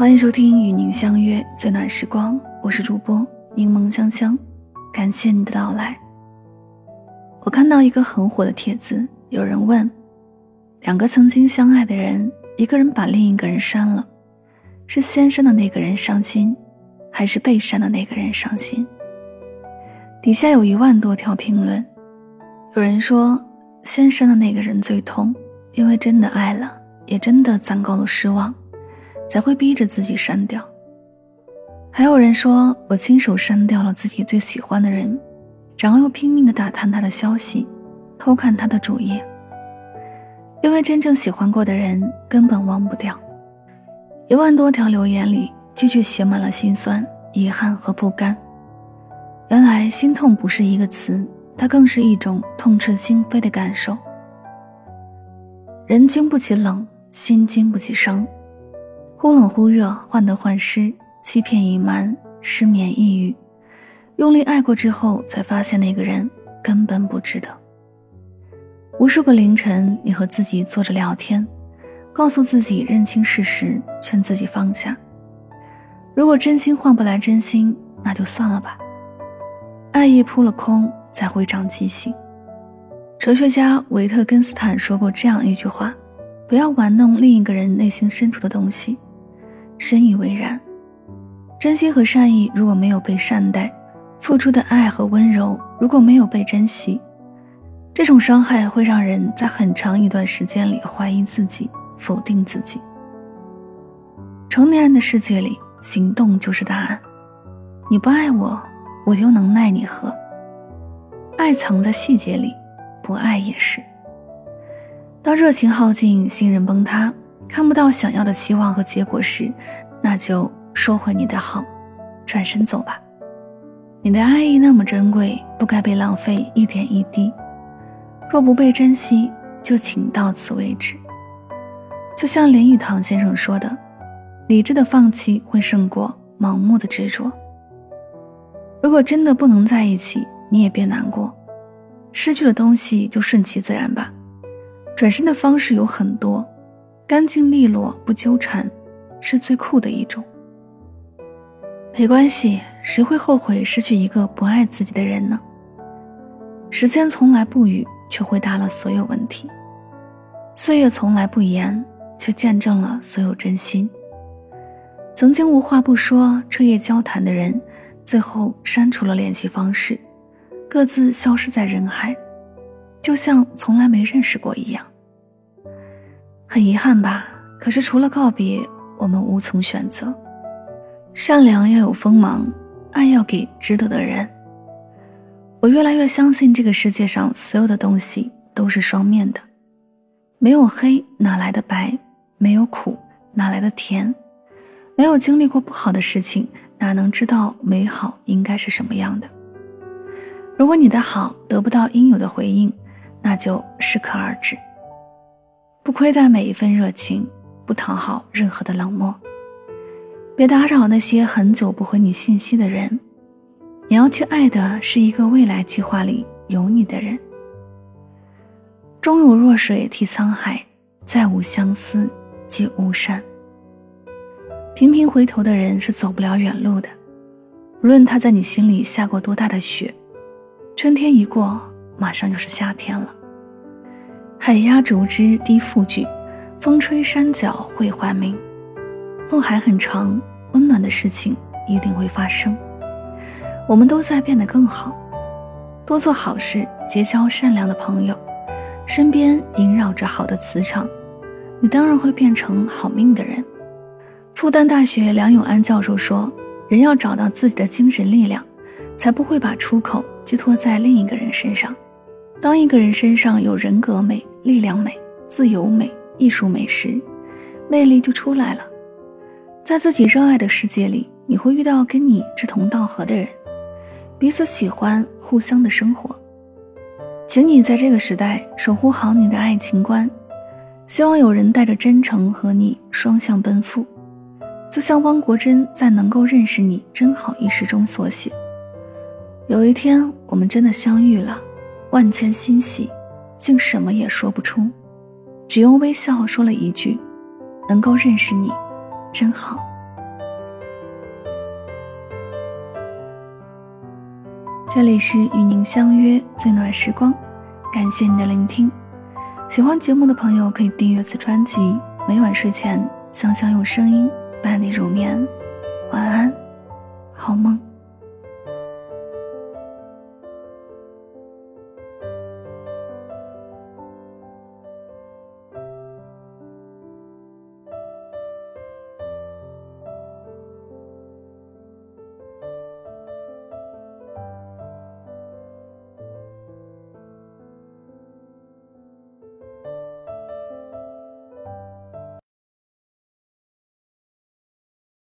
欢迎收听与您相约最暖时光，我是主播柠檬香香，感谢你的到来。我看到一个很火的帖子，有人问：两个曾经相爱的人，一个人把另一个人删了，是先删的那个人伤心，还是被删的那个人伤心？底下有一万多条评论，有人说先删的那个人最痛，因为真的爱了，也真的攒够了失望，才会逼着自己删掉。还有人说我亲手删掉了自己最喜欢的人，然后又拼命的打探他的消息，偷看他的主页，因为真正喜欢过的人根本忘不掉。一万多条留言里，句句写满了心酸、遗憾和不甘。原来心痛不是一个词，它更是一种痛彻心扉的感受。人经不起冷，心经不起伤，忽冷忽热，患得患失，欺骗隐瞒，失眠抑郁，用力爱过之后，才发现那个人根本不值得。无数个凌晨，你和自己坐着聊天，告诉自己认清事实，劝自己放下。如果真心换不来真心，那就算了吧。爱意扑了空，才会长记性。哲学家维特根斯坦说过这样一句话：“不要玩弄另一个人内心深处的东西。”深以为然。真心和善意如果没有被善待，付出的爱和温柔如果没有被珍惜，这种伤害会让人在很长一段时间里怀疑自己，否定自己。成年人的世界里，行动就是答案。你不爱我。我又能奈你何？爱藏在细节里，不爱也是。当热情耗尽，信任崩塌，看不到想要的希望和结果时，那就收回你的好，转身走吧。你的爱意那么珍贵，不该被浪费一点一滴。若不被珍惜，就请到此为止。就像林语堂先生说的：“理智的放弃会胜过盲目的执着。”如果真的不能在一起，你也别难过，失去的东西就顺其自然吧。转身的方式有很多，干净利落不纠缠，是最酷的一种。没关系，谁会后悔失去一个不爱自己的人呢？时间从来不语，却回答了所有问题；岁月从来不言，却见证了所有真心。曾经无话不说、彻夜交谈的人。最后删除了联系方式，各自消失在人海，就像从来没认识过一样。很遗憾吧？可是除了告别，我们无从选择。善良要有锋芒，爱要给值得的人。我越来越相信，这个世界上所有的东西都是双面的，没有黑哪来的白？没有苦哪来的甜？没有经历过不好的事情。哪能知道美好应该是什么样的？如果你的好得不到应有的回应，那就适可而止。不亏待每一份热情，不讨好任何的冷漠。别打扰那些很久不回你信息的人。你要去爱的是一个未来计划里有你的人。终有弱水替沧海，再无相思即无山。频频回头的人是走不了远路的，无论他在你心里下过多大的雪，春天一过，马上又是夏天了。海压竹枝低复句，风吹山脚会还鸣。路还很长，温暖的事情一定会发生。我们都在变得更好，多做好事，结交善良的朋友，身边萦绕着好的磁场，你当然会变成好命的人。复旦大学梁永安教授说：“人要找到自己的精神力量，才不会把出口寄托在另一个人身上。当一个人身上有人格美、力量美、自由美、艺术美时，魅力就出来了。在自己热爱的世界里，你会遇到跟你志同道合的人，彼此喜欢，互相的生活。请你在这个时代守护好你的爱情观，希望有人带着真诚和你双向奔赴。”就像汪国真在《能够认识你真好》一诗中所写：“有一天我们真的相遇了，万千欣喜，竟什么也说不出只用微笑说了一句能够认识你真好。这里是与您相约最暖时光感谢您的聆听。喜欢节目的朋友可以订阅此专辑每晚睡前香香用声音伴你入眠。晚安好梦。